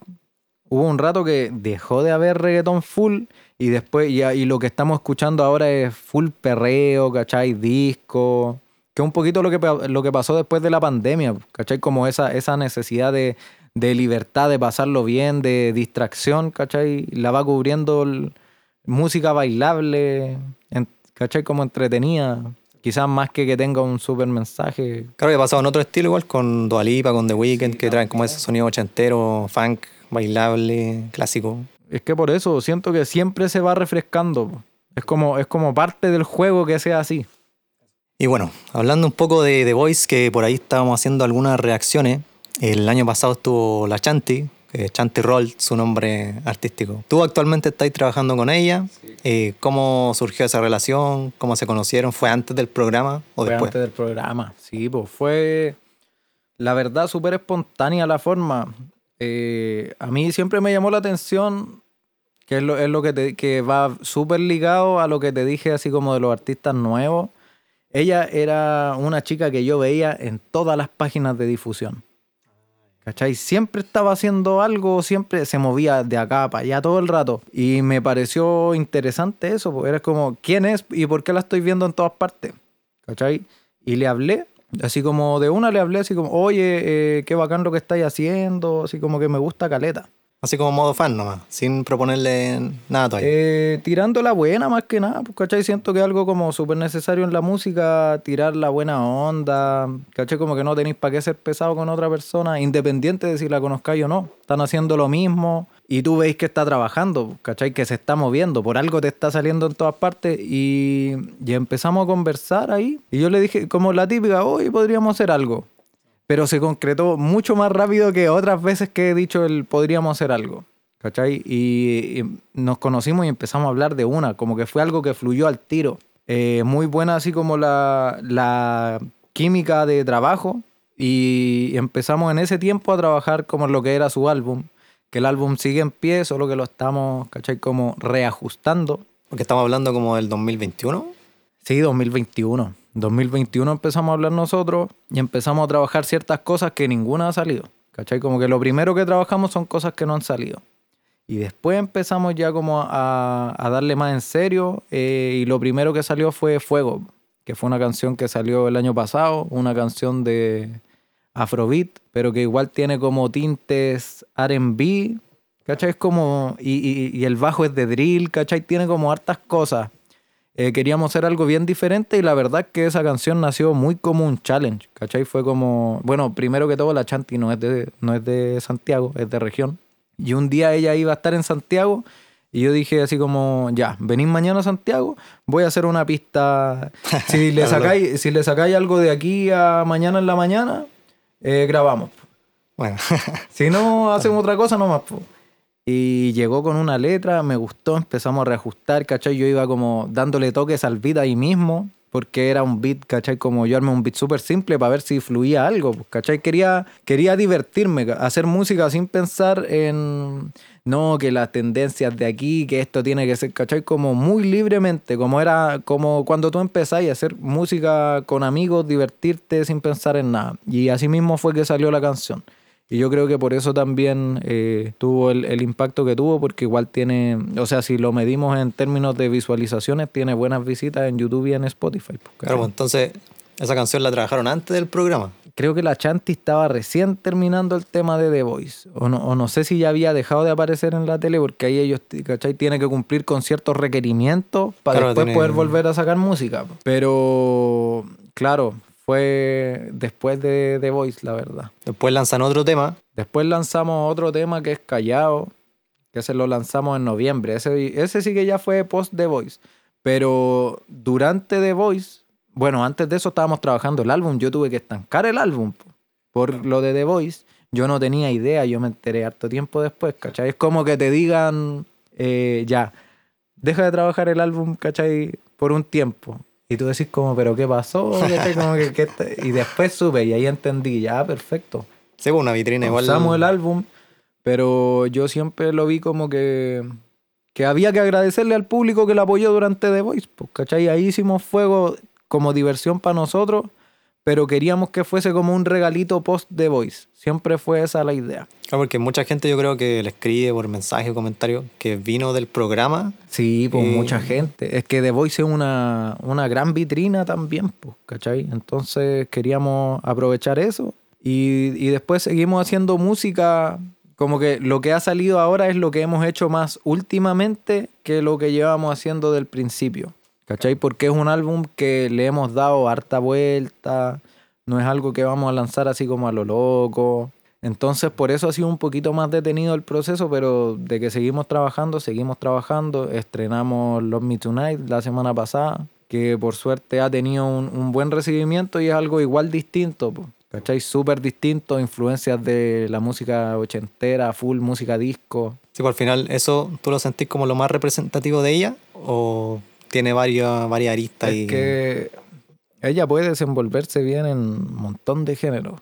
Hubo un rato que dejó de haber reggaetón full y después, y, y lo que estamos escuchando ahora es full perreo, ¿cachai? Disco. Que es un poquito lo que, lo que pasó después de la pandemia, ¿cachai? Como esa, esa necesidad de, libertad, de pasarlo bien, de distracción, ¿cachai? La va cubriendo música bailable, ¿cachai? Como entretenida. Quizás más que que tenga un super mensaje. Claro que ha pasado en otro estilo igual, con Dualipa, con The Weeknd, que traen como ese sonido ochentero, funk, bailable, clásico. Es que por eso siento que siempre se va refrescando. Es como, es como parte del juego que sea así. Y bueno, hablando un poco de The Voice, que por ahí estábamos haciendo algunas reacciones. El año pasado estuvo La Chanti, Chanti Roll, su nombre artístico. Tú actualmente estás trabajando con ella. Eh, ¿Cómo surgió esa relación? ¿Cómo se conocieron? ¿Fue antes del programa o fue después? Antes del programa, sí, pues fue la verdad súper espontánea la forma. Eh, a mí siempre me llamó la atención que es lo, es lo que, te, que va súper ligado a lo que te dije, así como de los artistas nuevos. Ella era una chica que yo veía en todas las páginas de difusión. ¿Cachai? Siempre estaba haciendo algo, siempre se movía de acá para allá todo el rato. Y me pareció interesante eso, porque era como, ¿quién es y por qué la estoy viendo en todas partes? ¿Cachai? Y le hablé, así como de una le hablé, así como, oye, eh, qué bacán lo que estáis haciendo, así como que me gusta caleta. Así como modo fan nomás, sin proponerle nada todavía. Eh, tirando la buena más que nada, pues, ¿cachai? Siento que es algo como súper necesario en la música, tirar la buena onda, ¿cachai? Como que no tenéis para qué ser pesado con otra persona, independiente de si la conozcáis o no. Están haciendo lo mismo y tú veis que está trabajando, ¿cachai? Que se está moviendo, por algo te está saliendo en todas partes y, y empezamos a conversar ahí. Y yo le dije, como la típica, hoy podríamos hacer algo pero se concretó mucho más rápido que otras veces que he dicho el podríamos hacer algo. ¿Cachai? Y, nos conocimos y empezamos a hablar de una, como que fue algo que fluyó al tiro. Eh, muy buena así como la, la química de trabajo y empezamos en ese tiempo a trabajar como lo que era su álbum, que el álbum sigue en pie, solo que lo estamos, ¿cachai? Como reajustando. Porque estamos hablando como del 2021. Sí, 2021. 2021 empezamos a hablar nosotros y empezamos a trabajar ciertas cosas que ninguna ha salido. ¿Cachai? Como que lo primero que trabajamos son cosas que no han salido. Y después empezamos ya como a, darle más en serio eh, y lo primero que salió fue Fuego, que fue una canción que salió el año pasado, una canción de Afrobeat, pero que igual tiene como tintes RB, ¿cachai? Es como, y, y el bajo es de drill, ¿cachai? Tiene como hartas cosas eh, queríamos hacer algo bien diferente y la verdad que esa canción nació muy como un challenge, ¿cachai? Fue como, bueno, primero que todo la Chanti no es de, no es de Santiago, es de región. Y un día ella iba a estar en Santiago y yo dije así como, ya, venís mañana a Santiago, voy a hacer una pista. Si le sacáis, si le sacáis algo de aquí a mañana en la mañana, eh, grabamos. Bueno. si no, hacemos otra cosa nomás. Y llegó con una letra, me gustó, empezamos a reajustar, ¿cachai? Yo iba como dándole toques al beat ahí mismo, porque era un beat, ¿cachai? Como yo armé un beat súper simple para ver si fluía algo, pues, ¿cachai? Quería, quería divertirme, hacer música sin pensar en, no, que las tendencias de aquí, que esto tiene que ser, ¿cachai? Como muy libremente, como era, como cuando tú empezáis a hacer música con amigos, divertirte sin pensar en nada. Y así mismo fue que salió la canción. Y yo creo que por eso también eh, tuvo el, impacto que tuvo, porque igual tiene, o sea, si lo medimos en términos de visualizaciones, tiene buenas visitas en YouTube y en Spotify. Pues, claro, pues, entonces, ¿esa canción la trabajaron antes del programa? Creo que la Chanti estaba recién terminando el tema de The Voice. O no, o no sé si ya había dejado de aparecer en la tele, porque ahí ellos, ¿cachai? Tienen que cumplir con ciertos requerimientos para después poder volver a sacar música. Pero, claro, fue después de The Voice, la verdad. Después lanzan otro tema. Después lanzamos otro tema que es Callao, que se lo lanzamos en noviembre. Ese, ese sí que ya fue post The Voice. Pero durante The Voice, bueno, antes de eso estábamos trabajando el álbum. Yo tuve que estancar el álbum por lo de The Voice. Yo no tenía idea, yo me enteré harto tiempo después, ¿cachai? Es como que te digan, eh, ya, deja de trabajar el álbum, ¿cachai? Por un tiempo. Y tú decís como, pero ¿qué pasó? y después supe y ahí entendí, ya, perfecto. Sí, pues, una vitrina igual. Usamos el álbum, pero yo siempre lo vi como que, que había que agradecerle al público que lo apoyó durante The Voice, pues, ¿cachai? Ahí hicimos fuego como diversión para nosotros pero queríamos que fuese como un regalito post The Voice. Siempre fue esa la idea. Claro, porque mucha gente yo creo que le escribe por mensaje o comentario que vino del programa. Sí, pues mucha gente. Es que The Voice es una, una gran vitrina también, pues, ¿cachai? Entonces queríamos aprovechar eso y, y después seguimos haciendo música como que lo que ha salido ahora es lo que hemos hecho más últimamente que lo que llevamos haciendo del principio. ¿Cachai? Porque es un álbum que le hemos dado harta vuelta, no es algo que vamos a lanzar así como a lo loco. Entonces por eso ha sido un poquito más detenido el proceso, pero de que seguimos trabajando, seguimos trabajando. Estrenamos Love Me Tonight la semana pasada, que por suerte ha tenido un, buen recibimiento y es algo igual distinto. ¿Cachai? Súper distinto, influencias de la música ochentera, full música disco. Sí, pues al final, ¿eso tú lo sentís como lo más representativo de ella? ¿O tiene varias, varias aristas? Es que ella puede desenvolverse bien en un montón de géneros.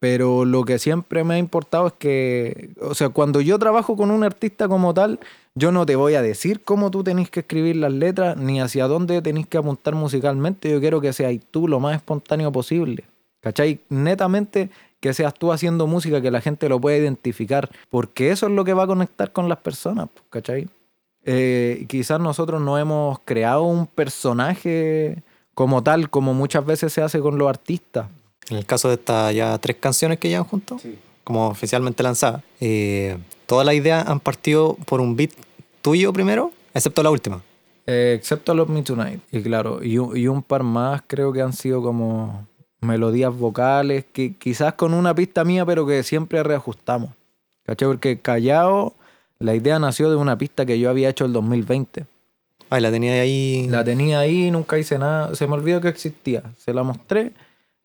Pero lo que siempre me ha importado es que, o sea, cuando yo trabajo con un artista como tal, yo no te voy a decir cómo tú tenés que escribir las letras ni hacia dónde tenés que apuntar musicalmente. Yo quiero que seas tú lo más espontáneo posible. ¿Cachai? Netamente que seas tú haciendo música que la gente lo pueda identificar, porque eso es lo que va a conectar con las personas, ¿cachai? Eh, quizás nosotros no hemos creado un personaje como tal, como muchas veces se hace con los artistas. En el caso de estas ya tres canciones que llevan juntos, como oficialmente lanzadas, eh, todas las ideas han partido por un beat tuyo primero, excepto la última. Eh, excepto Love Me Tonight, y claro, y, y un par más creo que han sido como melodías vocales, que quizás con una pista mía, pero que siempre reajustamos. ¿Cachai? Porque Callao, la idea nació de una pista que yo había hecho el 2020. Ah, la tenía ahí. La tenía ahí, nunca hice nada. Se me olvidó que existía. Se la mostré,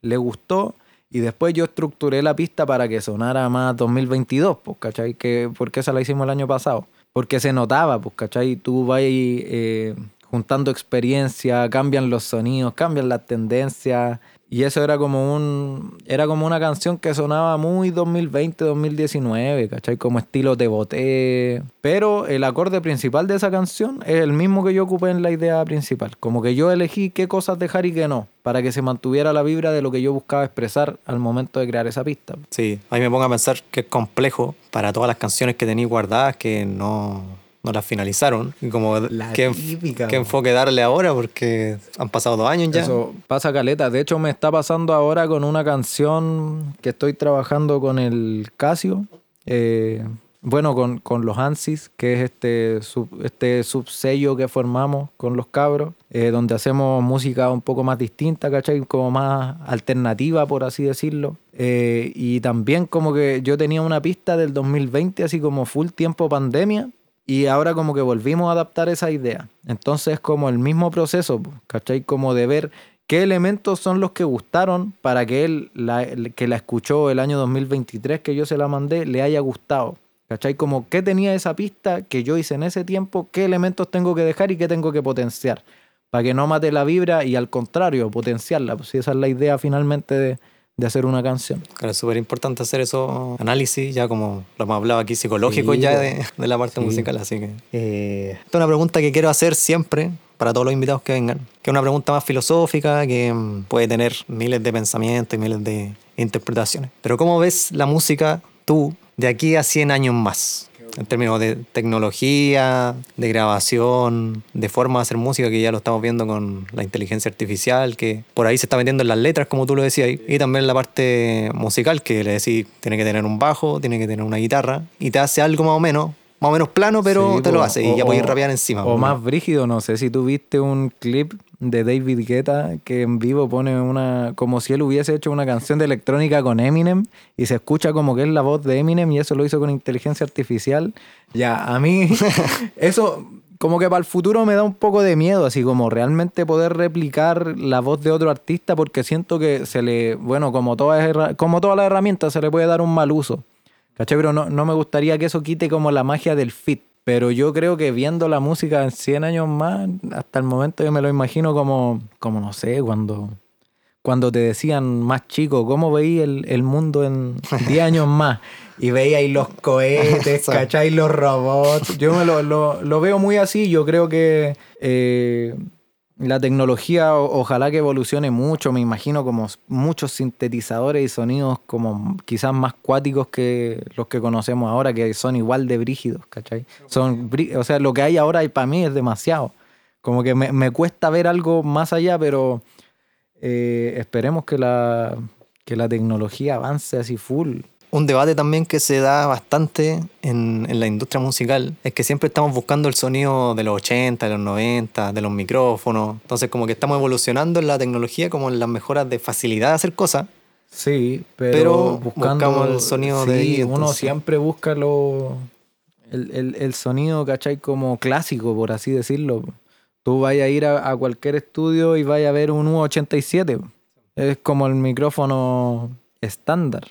le gustó. Y después yo estructuré la pista para que sonara más 2022, pues, ¿cachai? Que, porque esa la hicimos el año pasado. Porque se notaba, pues, ¿cachai? Tú vas eh, juntando experiencia, cambian los sonidos, cambian las tendencias, y eso era como un era como una canción que sonaba muy 2020, 2019, ¿cachai? Como estilo de boté. Pero el acorde principal de esa canción es el mismo que yo ocupé en la idea principal. Como que yo elegí qué cosas dejar y qué no, para que se mantuviera la vibra de lo que yo buscaba expresar al momento de crear esa pista. Sí, ahí me pongo a pensar que es complejo para todas las canciones que tenéis guardadas que no no las finalizaron. Como, la ¿qué, típica, ¿qué enfoque darle ahora? Porque han pasado dos años ya. Eso pasa caleta. De hecho, me está pasando ahora con una canción que estoy trabajando con el Casio. Eh, bueno, con, con, los ANSYS, que es este, sub, este subsello que formamos con los cabros, eh, donde hacemos música un poco más distinta, ¿cachai? Como más alternativa, por así decirlo. Eh, y también como que yo tenía una pista del 2020, así como full tiempo pandemia, y ahora como que volvimos a adaptar esa idea. Entonces es como el mismo proceso, ¿cachai? Como de ver qué elementos son los que gustaron para que él, que la escuchó el año 2023, que yo se la mandé, le haya gustado. ¿Cachai? Como qué tenía esa pista que yo hice en ese tiempo, qué elementos tengo que dejar y qué tengo que potenciar. Para que no mate la vibra y al contrario, potenciarla. Pues esa es la idea finalmente de, de hacer una canción. Claro, es súper importante hacer esos análisis, ya como lo hemos hablado aquí, psicológicos ya de, de, la parte musical. Así que. Eh, esta es una pregunta que quiero hacer siempre para todos los invitados que vengan, que es una pregunta más filosófica, que mm, puede tener miles de pensamientos y miles de interpretaciones. Pero, ¿cómo ves la música tú de aquí a 100 años más? En términos de tecnología, de grabación, de forma de hacer música, que ya lo estamos viendo con la inteligencia artificial, que por ahí se está metiendo en las letras, como tú lo decías, y también la parte musical, que le decís, tiene que tener un bajo, tiene que tener una guitarra, y te hace algo más o menos, más o menos plano, pero sí, te lo hace, y ya puedes rapear encima. O más brígido, no sé si tú viste un clip de David Guetta que en vivo pone una como si él hubiese hecho una canción de electrónica con Eminem y se escucha como que es la voz de Eminem y eso lo hizo con inteligencia artificial. Ya, a mí eso como que para el futuro me da un poco de miedo, así como realmente poder replicar la voz de otro artista porque siento que se le, bueno, como todas como todas las herramientas se le puede dar un mal uso. ¿Cachai? Pero no, no me gustaría que eso quite como la magia del fit. Pero yo creo que viendo la música en 100 años más, hasta el momento yo me lo imagino como, como no sé, cuando, cuando te decían más chico, ¿cómo veía el, el mundo en 10 años más? Y veíais los cohetes, ¿cachai? Los robots. Yo me lo, lo, lo, veo muy así. Yo creo que eh, la tecnología ojalá que evolucione mucho, me imagino como muchos sintetizadores y sonidos como quizás más cuáticos que los que conocemos ahora, que son igual de brígidos, ¿cachai? Son, o sea, lo que hay ahora para mí es demasiado. Como que me, me cuesta ver algo más allá, pero eh, esperemos que la, que la tecnología avance así full un debate también que se da bastante en, en, la industria musical es que siempre estamos buscando el sonido de los 80, de los 90, de los micrófonos. Entonces como que estamos evolucionando en la tecnología como en las mejoras de facilidad de hacer cosas. Sí, pero, pero buscando, buscamos el sonido sí, de ahí. Uno siempre busca lo, el, el, el, sonido, ¿cachai? Como clásico, por así decirlo. Tú vayas a ir a, a cualquier estudio y vayas a ver un U87. Es como el micrófono estándar.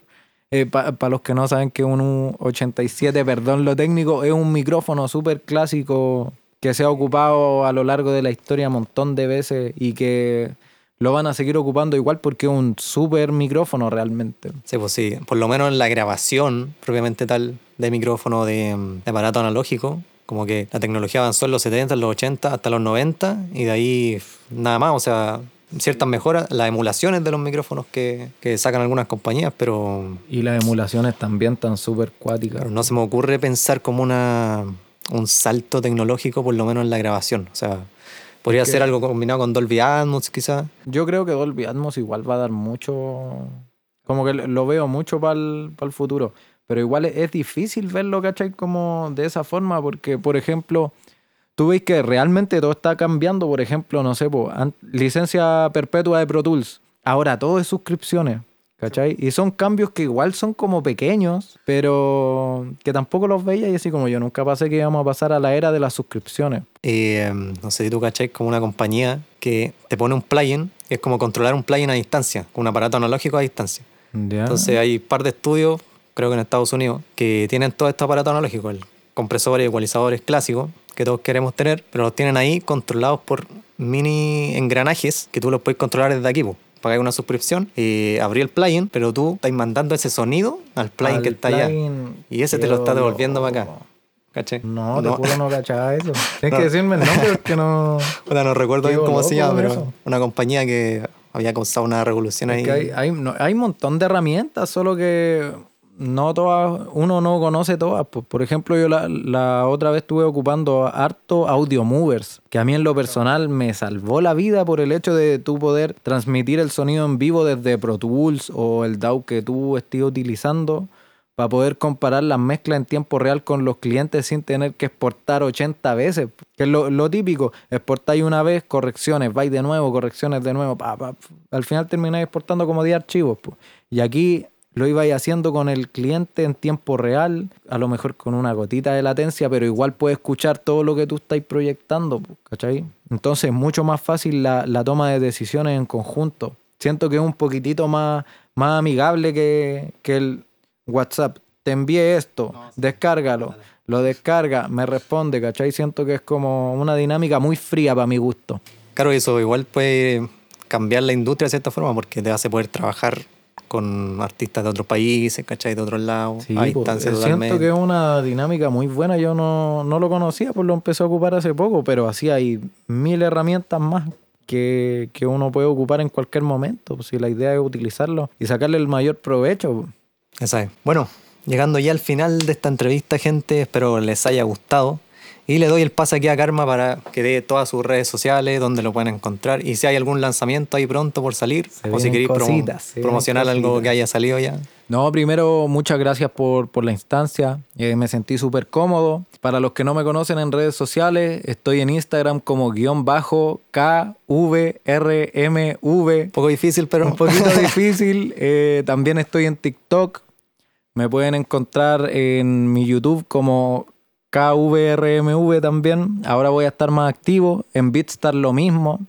Eh, Para los que no saben que un 87, perdón lo técnico, es un micrófono súper clásico que se ha ocupado a lo largo de la historia un montón de veces y que lo van a seguir ocupando igual porque es un súper micrófono realmente. Sí, pues sí, por lo menos en la grabación propiamente tal de micrófono de, de aparato analógico, como que la tecnología avanzó en los 70, en los 80, hasta los 90 y de ahí nada más, o sea, ciertas mejoras, las emulaciones de los micrófonos que, que sacan algunas compañías, pero... Y las emulaciones también están súper cuáticas. no se me ocurre pensar como una, un salto tecnológico, por lo menos en la grabación. O sea, podría ser algo combinado con Dolby Atmos, quizás. Yo creo que Dolby Atmos igual va a dar mucho... Como que lo veo mucho para el, para el futuro. Pero igual es, difícil verlo, ¿cachai? Como de esa forma, porque, por ejemplo tú ves que realmente todo está cambiando. Por ejemplo, no sé, licencia perpetua de Pro Tools. Ahora todo es suscripciones. ¿Cachai? Y son cambios que igual son como pequeños, pero que tampoco los veía y así como yo nunca pasé que íbamos a pasar a la era de las suscripciones. Eh, no sé si tú cachai como una compañía que te pone un plugin, es como controlar un plugin a distancia, con un aparato analógico a distancia. Entonces hay un par de estudios, creo que en Estados Unidos, que tienen todo este aparato analógico, el compresor y ecualizadores clásicos, que todos queremos tener, pero los tienen ahí controlados por mini engranajes que tú los puedes controlar desde aquí. Pagar una suscripción y abrir el plugin, pero tú estás mandando ese sonido al plugin que está allá. Y ese te lo está devolviendo para acá. ¿Caché? No, te juro no cachaba eso. Tienes que decirme el nombre porque no. no recuerdo bien cómo se llama, pero una compañía que había causado una revolución ahí. hay, hay, hay un montón de herramientas, solo que no todas, uno no conoce todas. Por ejemplo, yo la, otra vez estuve ocupando harto Audio Movers, que a mí en lo personal me salvó la vida por el hecho de tú poder transmitir el sonido en vivo desde Pro Tools o el DAW que tú estés utilizando para poder comparar las mezclas en tiempo real con los clientes sin tener que exportar 80 veces, que es lo, típico, exportáis una vez, correcciones, vais de nuevo, correcciones de nuevo, al final termináis exportando como 10 archivos. Y aquí lo ibais haciendo con el cliente en tiempo real, a lo mejor con una gotita de latencia, pero igual puede escuchar todo lo que tú estás proyectando, ¿cachai? Entonces es mucho más fácil la, toma de decisiones en conjunto. Siento que es un poquitito más, más amigable que, que el WhatsApp. Te envié esto, descárgalo. Lo descarga, me responde, ¿cachai? Siento que es como una dinámica muy fría para mi gusto. Claro, eso igual puede cambiar la industria de cierta forma porque te hace poder trabajar con artistas de otros países, ¿cachai? De otros lados, sí, Siento que es una dinámica muy buena, yo no, lo conocía, pues lo empecé a ocupar hace poco, pero así hay mil herramientas más que, uno puede ocupar en cualquier momento, pues si la idea es utilizarlo y sacarle el mayor provecho. Exacto. Bueno, llegando ya al final de esta entrevista, gente, espero les haya gustado. Y le doy el pase aquí a Karma para que dé todas sus redes sociales, donde lo pueden encontrar. Y si hay algún lanzamiento ahí pronto por salir, o si queréis promocionar algo que haya salido ya. No, primero, muchas gracias por, por la instancia. Eh, me sentí súper cómodo. Para los que no me conocen en redes sociales, estoy en Instagram como guion bajo KVRMV. Un poco difícil, pero. Un poquito difícil. Eh, también estoy en TikTok. Me pueden encontrar en mi YouTube como KVRMV también. Ahora voy a estar más activo. En Beatstar lo mismo.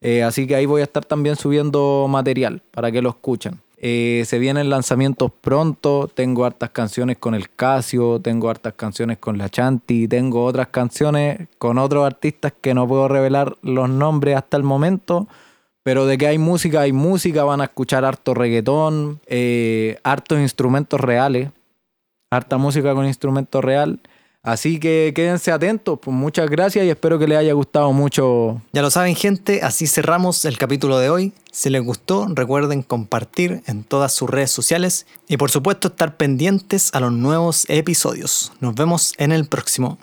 Eh, así que ahí voy a estar también subiendo material para que lo escuchen. Eh, se vienen lanzamientos pronto. Tengo hartas canciones con el Casio, tengo hartas canciones con la Chanti, tengo otras canciones con otros artistas que no puedo revelar los nombres hasta el momento. Pero de que hay música, hay música. Van a escuchar harto reggaetón, eh, hartos instrumentos reales, harta música con instrumento real. Así que quédense atentos, pues muchas gracias y espero que les haya gustado mucho. Ya lo saben gente, así cerramos el capítulo de hoy. Si les gustó, recuerden compartir en todas sus redes sociales y por supuesto estar pendientes a los nuevos episodios. Nos vemos en el próximo.